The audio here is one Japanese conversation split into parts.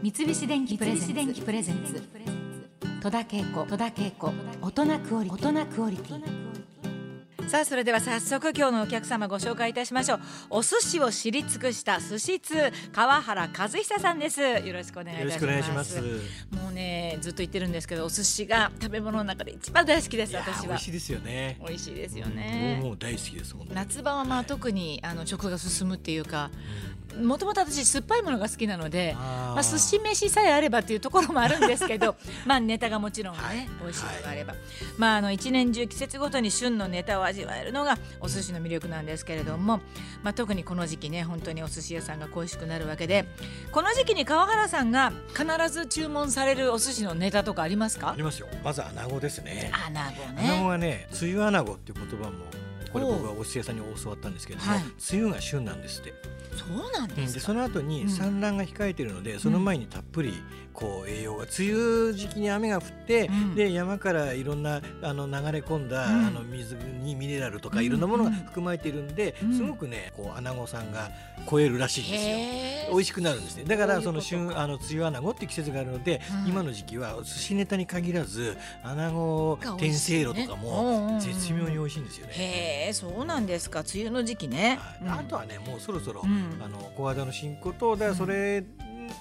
三菱電機プレゼンツ。戸田恵子。戸田恵子。大人クオリ大人クオリティ。さあそれでは早速今日のお客様ご紹介いたしましょう。お寿司を知り尽くした寿司通川原和久さんです。よろしくお願いいたします。よろしくお願いします。もうねずっと言ってるんですけどお寿司が食べ物の中で一番大好きです私は。美味しいですよね。美味しいですようんね、もう大好きです本当に。夏場はまあ特にあの食が進むっていうかもともと私酸っぱいものが好きなのでまあ、寿司飯さえあればっていうところもあるんですけど まあネタがもちろんね、はい。美味しいのがあれば、まああの一年中季節ごとに旬のネタを味わえるのがお寿司の魅力なんですけれども、まあ、特にこの時期ね本当にお寿司屋さんが恋しくなるわけでこの時期に川原さんが必ず注文されるお寿司のネタとかありますか？ありますよ。まず穴子ですね。アナゴ穴子ね。はね梅雨穴子っていう言葉もこれ僕はお寿司屋さんに教わったんですけれども、はい。梅雨が旬なんですって、そうなんうんですか？でその後うん。に産卵が控えてるので、その前にたっぷりこう栄養が梅雨時期に雨が降って、うん。で山からいろんなあの流れ込んだ、うん。あの水にミネラルとかうん。いろんなものが含まれているんで、うん。すごくねこう穴子さんが超えるらしいんですよ。美味しくなるんですね。だからその旬あの梅雨穴子っていう季節があるので、うん。今の時期は寿司ネタに限らず穴子天せいろとかうんうんうんも絶妙に美味しいんですよね。へえそうなんですか。梅雨の時期ね。はい。あとはねもうそろそろ、うん。あの小技の進行とだからそれ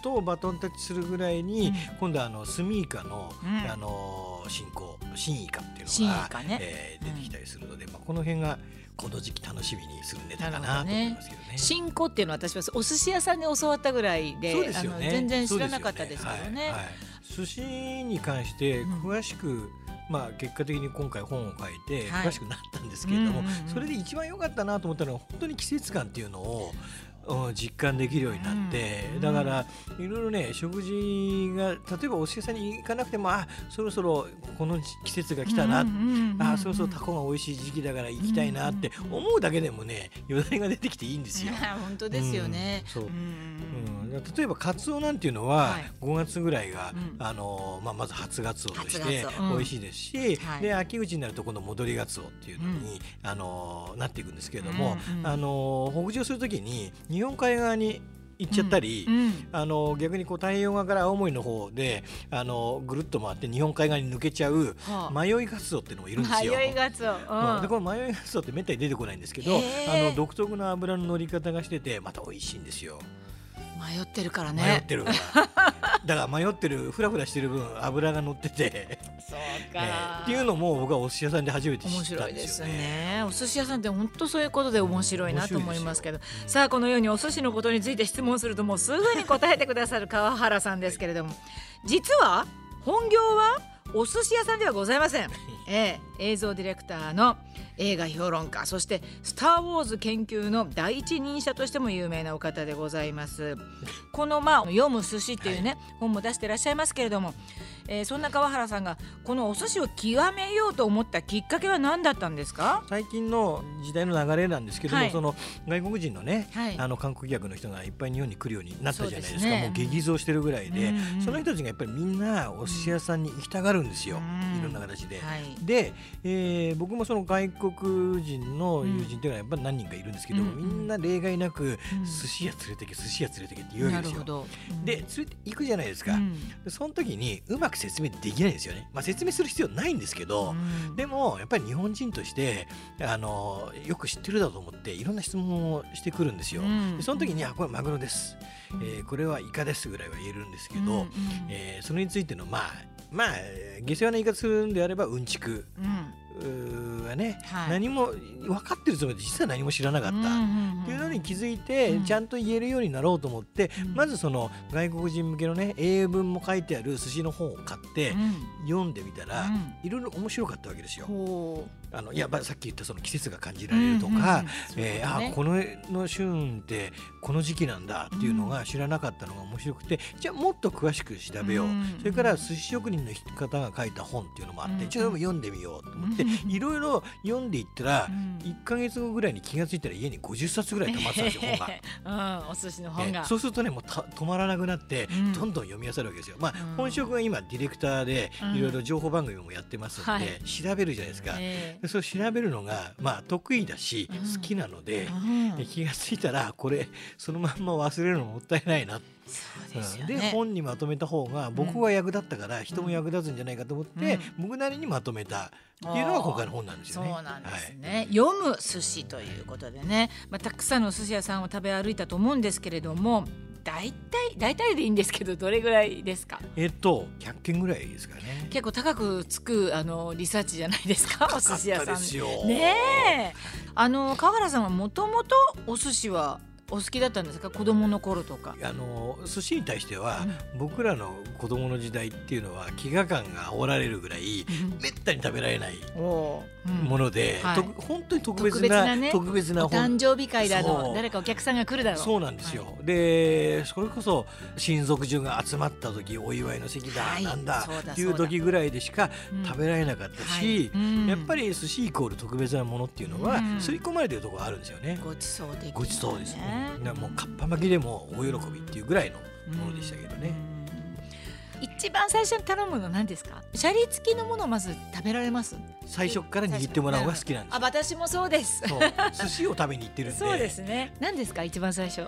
とバトンタッチするぐらいに、うん。今度はあのスミイカの、うん。あの進行新イカっていうのが、カね。えー出てきたりするので、まあ、この辺がこの時期楽しみにするネタかななと思いますけどね。新子っていうのは私はお寿司屋さんで教わったぐらいででね。全然知らなかったですけどね。はい。はい。寿司に関してうん。詳しく、まあ結果的に今回本を書いてはい。詳しくなったんですけれども、それで一番良かったなと思ったのは本当に季節感っていうのをうん実感できるようになって、うん。だからいろいろね食事が例えばお寿司屋さんに行かなくてもあそろそろこの季節が来たな、うんうんあそろそろタコが美味しい時期だから行きたいなって思うだけでもねよだれが出てきていいんですよ。本当ですよね。うんそう。例えばカツオなんていうのははい。5月ぐらいが、うん。あのまあ、まず初ガツオとし初て美味しいですし、はいで秋口になるとこの戻りガツオっていうのに、あのなっていくんですけれども、あの北上するときに日本海側に行っちゃったり、うんあの逆にこう太平洋側から青森の方であのぐるっと回って日本海側に抜けちゃうはあ迷いガツオっていうのもいるんですよ。迷いがつお。うんでこの迷いガツオってめったに出てこないんですけどあの独特の油の乗り方がしててまた美味しいんですよ。迷ってるから迷ねっ。てるからだから迷ってるフラフラしてる分油が乗ってて、そうえか。ーっていうのも僕はお寿司屋さんで初めて知面ったん白いですですよね。ね。お寿司屋さんって本当そういうことで面白いなと思いますけど、さあこのようにお寿司のことについて質問するともうすぐに答えてくださる川原さんですけれども、実は本業はお寿司屋さんではございません。ええ、映像ディレクターの映画評論家そして「スター・ウォーズ」研究の第一人者としても有名なお方でございます。このまあ読む寿司っていうね、本も出してらっしゃいますけれども、えーそんな川原さんがこのお寿司を極めようと思ったきっかけは何だったんですか？最近の時代の流れなんですけども、はい。その外国人のね、はい。あの観光客の人がいっぱい日本に来るようになったじゃないですか。ね。もう激増してるぐらいで、うんうんその人たちがやっぱりみんなお寿司屋さんに行きたがるんですよ、うんいろんな形で。はいで、えー僕もその外国人の友人っていうのはやっぱり何人かいるんですけど、うんうんみんな例外なく、うん。寿司屋連れてけ寿司屋連れてけって言うわけですよ。で連れて行くじゃないですか、うん。でその時にうまく説明できないんですよね、まあ、説明する必要ないんですけど、うん。でもやっぱり日本人としてあのよく知ってるだと思っていろんな質問をしてくるんですよ。その時に「あこれマグロです」えーこれはイカです」ぐらいは言えるんですけど、えーそれについてのまあまあ下世話な言い方するんであればうんちく。はね、はい。何も分かってるつもりで実は何も知らなかった。っていうのに気づいて、うん。ちゃんと言えるようになろうと思って、うん。まずその外国人向けのね英文も書いてある寿司の本を買って、うん。読んでみたら、うん。いろいろ面白かったわけですよ。ほあのいやまあさっき言ったその季節が感じられるとか、うんうんえーあこのの旬ってこの時期なんだっていうのが知らなかったのが面白くて、じゃあもっと詳しく調べよう、うんそれから寿司職人の方が書いた本っていうのもあって、うんちょっと読んでみようと思って、う んいろいろ読んでいったら、うん。1か月後ぐらいに気が付いたら家に50冊ぐらい溜まってたんですよ本が。うん、お寿司の本が。えそうするとねもうた止まらなくなって、うん。どんどん読み漁るわけですよ。まあ、うん。本職が今ディレクターでうん。いろいろ情報番組もやってますので、はい。調べるじゃないですか。えでそれを調べるのがまあ得意だし、うん。好きなのでで気が付いたらこれそのまんま忘れるのもったいないな。そうでね。本にまとめた方が僕は役立ったから人も役立つんじゃないかと思って、僕なりにまとめた。っていうのが今回の本なんですよね。そうなんですね、読む寿司ということでね、まあ、たくさんの寿司屋さんを食べ歩いたと思うんですけれども大体大体でいいんですけどどれぐらいですか？えっと100件ぐらいですかね。結構高くつくあのリサーチじゃないですか？お寿司屋さん。ねえ。あの川原さんはもともとお寿司はお好きだったんですか？子供の頃とか。あの寿司に対しては、僕らの子供の時代っていうのは飢餓感が煽られるぐらいめったに食べられないもので、はい。と本当に特別な特別なお本。誕生日会だの。誰かお客さんが来るだろうそうなんですよ、はでそれこそ親族中が集まった時お祝いの席だ、はい。なんだっていう時ぐらいでしかうん。食べられなかったし、やっぱり寿司イコール特別なものっていうのはうん。刷り込まれてるところがあるんですよね。ごちそう的なね。ごちそうですね。だからもうかっぱ巻きでも大喜びっていうぐらいのものでしたけどね。うん。一番最初に頼むの何ですか？シャリ付きのものをまず食べられます？最初から握ってもらうのが好きなんですあ私もそうです。そう。寿司を食べに行ってるんで。そうですね。何ですか一番最初？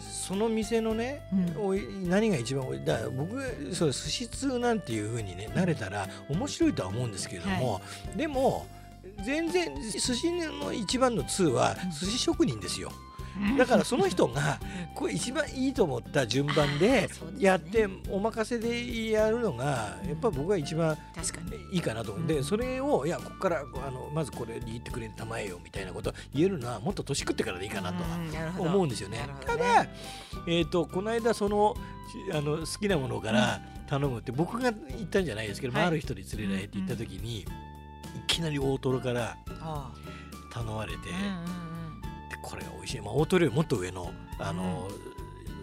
その店のね、うん。おい何が一番多いだ僕そう寿司通なんていう風にね慣れたら面白いとは思うんですけれども、でも全然寿司の一番の通は寿司職人ですよ。だからその人がこれ一番いいと思った順番でやってお任せでやるのがやっぱ僕が一番いいかなと思うんで、うん。それをいやここからあのまずこれ握ってくれたまえよみたいなこと言えるのはもっと年食ってからでいいかなとは思うんですよね。ただ、えー、とこの間そのしあの好きなものから頼むって僕が言ったんじゃないですけど、あある人に連れられて行った時に、いきなり大トロからあ頼まれて、これが美味しい、まあ、大トロよりもっと上のあの、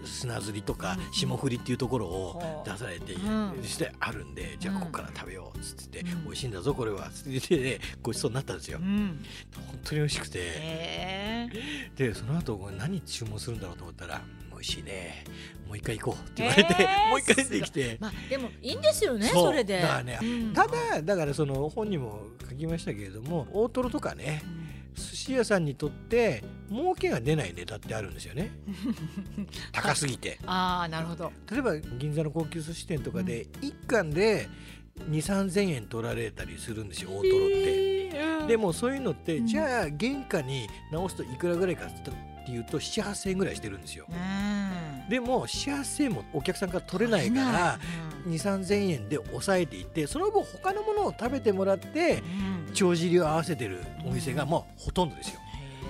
砂ずりとかうん。霜降りっていうところほをう出されて、うん。してあるんでじゃあうんここから食べようっつって、うん。美味しいんだぞこれはっつって言ってごちそうになったんですよ。うん。う。ん本当に美味しくて。へえでその後何注文するんだろうと思ったら「美味しいね。もう一回行こう」って言われて、えー。もう一回出てきて。まあでもいいんですよねそれで。だからねうん。ただだからその本にも書きましたけれども大トロとかね寿司屋さんにとって儲けが出ないネタってあるんですよね。高すぎて。ああなるほど。例えば銀座の高級寿司店とかで一貫で2 3 0 0 0円取られたりするんですよ大トロって。でもそういうのって、うん。じゃあ原価に直すといくらぐらいかっていうと7 8 0 0 0円ぐらいしてるんですよ。うんでも7 8 0 0 0円もお客さんから取れないから取2 3 0 0 0円で抑えていってその分他のものを食べてもらって帳尻を合わせてるお店がもうほとんどですよ。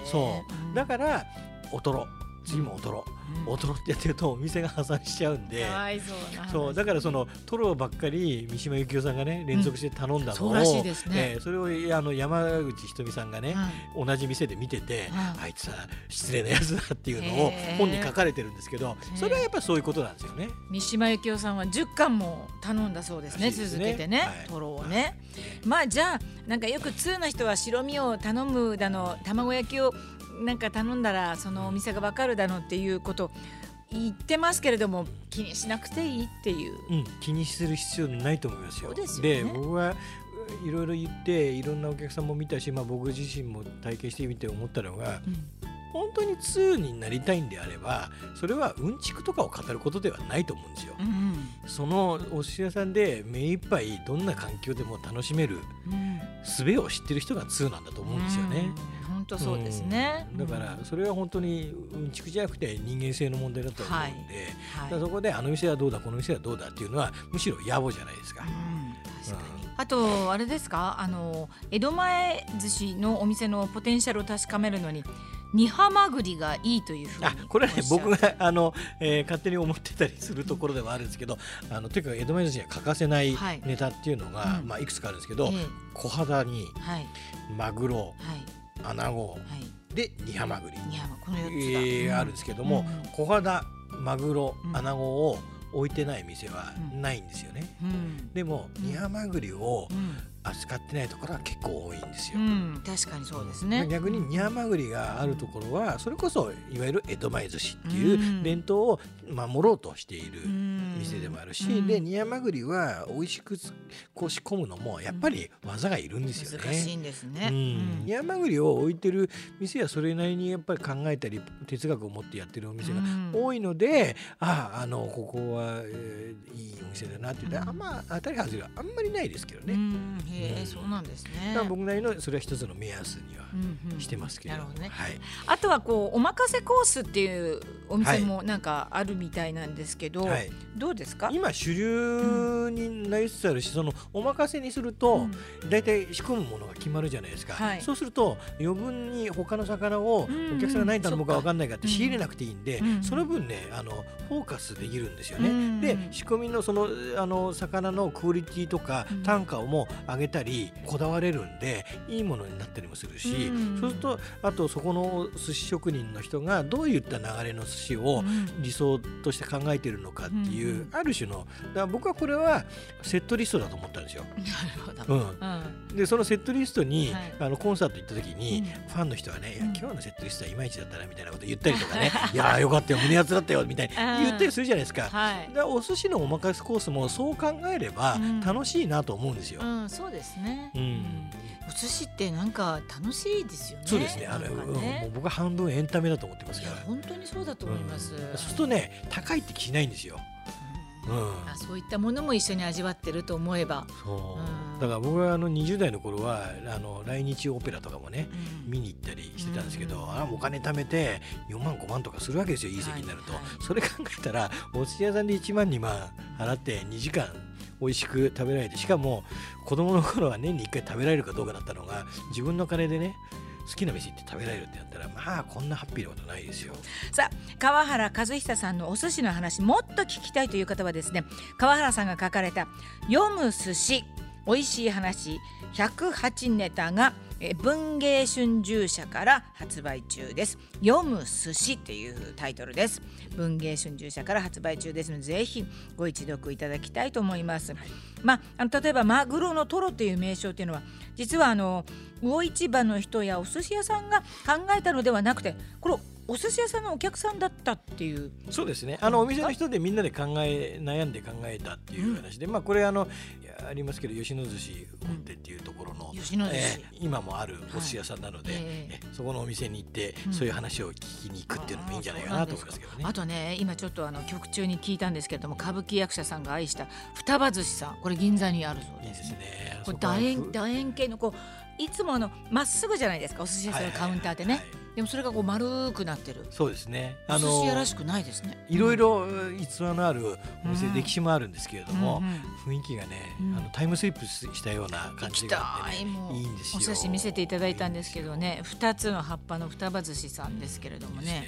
そう。だからおとろ次もおとろうん。おとろってやってるとお店が破産しちゃうんで。そうそうだからそのトロばっかり三島由紀夫さんがね連続して頼んだのを、そうらしいですね。えーそれをあの山口ひとみさんがね、うん同じ店で見てて、うん。あいつは失礼なやつだっていうのを本に書かれてるんですけどそれはやっぱりそういうことなんですよね。三島由紀夫さんは10巻も頼んだそうですね続けてね、はい。トロをね、まあじゃあなんかよく通な人は白身を頼むだの卵焼きをなんか頼んだらそのお店がわかるだのっていうこと言ってますけれども気にしなくていいっていう。うん、気にする必要ないと思いますよ。でね僕はいろいろ言っていろんなお客さんも見たし、まあ、僕自身も体験してみて思ったのが本当に通になりたいんであればそれはうんちくとかを語ることではないと思うんですよ。うんそのお寿司屋さんで目いっぱいどんな環境でも楽しめるうん術を知ってる人が通なんだと思うんですよね。うん本当そうですね。うん。だからそれは本当にうんちくじゃなくて人間性の問題だと思うんで、はい。だからそこであの店はどうだこの店はどうだっていうのはむしろ野暮じゃないですか。うん。確かに。あとあれですか？あの江戸前寿司のお店のポテンシャルを確かめるのに煮ハマグリがいいというふうにあこれはね僕があの、えー勝手に思ってたりするところではあるんですけどあのとにかく江戸前寿司には欠かせないはい。ネタっていうのが、うん。まあ、いくつかあるんですけど、ええ小肌にはい。マグロはいアナゴはい。で煮ハマグリ、煮ハマこのえ四つだ、ーあるんですけども、うん。小肌マグロうん。アナゴを置いてない店はうん。ないんですよね。うん。でもうん。煮ハマグリをうん。扱ってないところは結構多いんですよ。うん、確かにそうですね。逆に煮ハマグリがあるところはそれこそいわゆる江戸前寿司っていううん。伝統を守ろうとしているうん店でもあるし、うん。で煮山栗は美味しくこう仕込むのもやっぱり技がいるんですよね。難しいんですね。うん、煮山栗を置いてる店はそれなりにやっぱり考えたり哲学を持ってやってるお店がうん。多いので、あああのここは、えーいいお店だなって言って、うん。あんま当たり外れはあんまりないですけどね。うん。へえ、うん。そうなんですね。僕なりのそれは一つの目安にはしてますけれど。も、なるほどね。はい、あとはこうおまかせコースっていうお店もなんかあるみたいなんですけど、はい、どうですか？今主流になりつつあるし、そのお任せにすると、大体仕込むものが決まるじゃないですか、はい。そうすると余分に他の魚をうんお客さんが何頼むか分か。んないかって仕入れなくていいんで、うんその分ねあのフォーカスできるんですよね。うんで仕込みのそのあの魚のクオリティとかうん。単価をも上げたりこだわれるんでいいものになったりもするし、うんそうするとあとそこの寿司職人の人がどういった流れの寿司をうん。理想として考えてるのかっていう、うんある種のだから僕はこれはセットリストだと思ったんですよ。なるほど。うんうんでそのセットリストに、はいあのコンサート行った時に、うんファンの人はね、今日のセットリストはいまいちだったなみたいなこと言ったりとかね いやーよかったよ胸熱だったよみたいにうん言ったりするじゃないですか。はいだ。お寿司のおまかせコースもそう考えればうん楽しいなと思うんですよ。うん、そうですね。うんお寿司ってなんか楽しいですよね。そうですねあの、ね僕は半分エンタメだと思ってますから。本当にそうだと思います。うんそうするとね高いって気しないんですよ。うん。あそういったものも一緒に味わってると思えば。そう。うん。だから僕はあの20代の頃はあの来日オペラとかもねうん。見に行ったりしてたんですけど、うん。あお金貯めて4万5万とかするわけですよいい。席になると、それ考えたらお寿司屋さんで1万2万払って2時間美味しく食べられてしかも子供の頃は年に1回食べられるかどうかだったのが自分の金でね好きな飯行って食べられるってやったらまあこんなハッピーなことないですよ。さあ川原和久さんのお寿司の話もっと聞きたいという方はですね川原さんが書かれた「読む寿司美味しい話108ネタ」がえー文芸春秋社から発売中です。読む寿司っていうタイトルです。文芸春秋社から発売中ですのでぜひご一読いただきたいと思います、まああの例えばマグロのトロっていう名称っていうのは実はあの魚市場の人やお寿司屋さんが考えたのではなくてこれお寿司屋さんのお客さんだったっていう。そうですね。あのお店の人でみんなで考え悩んで考えたっていう話で、まあこれあのありますけど吉野寿司本店っていうところの、吉野寿司。えー今もあるお寿司屋さんなので、はい。えええそこのお店に行って、うん。そういう話を聞きに行くっていうのもいいんじゃないかなと思いますけどね。あとね今ちょっとあの曲中に聞いたんですけれども歌舞伎役者さんが愛した双葉寿司さん。これ銀座にあるそうです。いいですね。これ楕円ふ楕円形のこういつもあのまっすぐじゃないですか。お寿司屋さんのカウンターってね、はい。はいはいでもそれがこう丸くなってる。そうですね。お寿司屋らしくないですね。いろいろ逸話のあるお店、うん歴史もあるんですけれども、うんうん雰囲気がね、うん。あのタイムスリップしたような感じがあたってねい。いいんですよ。お写真見せていただいたんですけどね。二つの葉っぱの双葉寿司さんですけれどもいいですね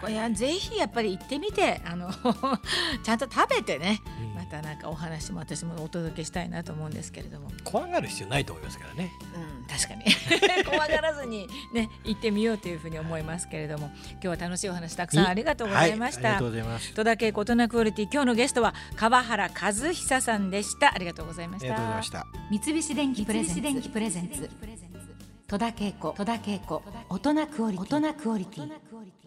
これはぜひやっぱり行ってみてあの ちゃんと食べてねうん。またなんかお話も私もお届けしたいなと思うんですけれども、怖がる必要ないと思いますからね。うん、確かに。怖がらずにね行ってみようというふうに思いますけれども。今日は楽しいお話たくさんありがとうございました。はありがとうございます。戸田恵子大人クオリティ今日のゲストは川原和久さんでした。ありがとうございました。ありがとうございました。三菱電機プレゼンツ。戸田恵子戸田恵子大人クオリティ。大人クオリティ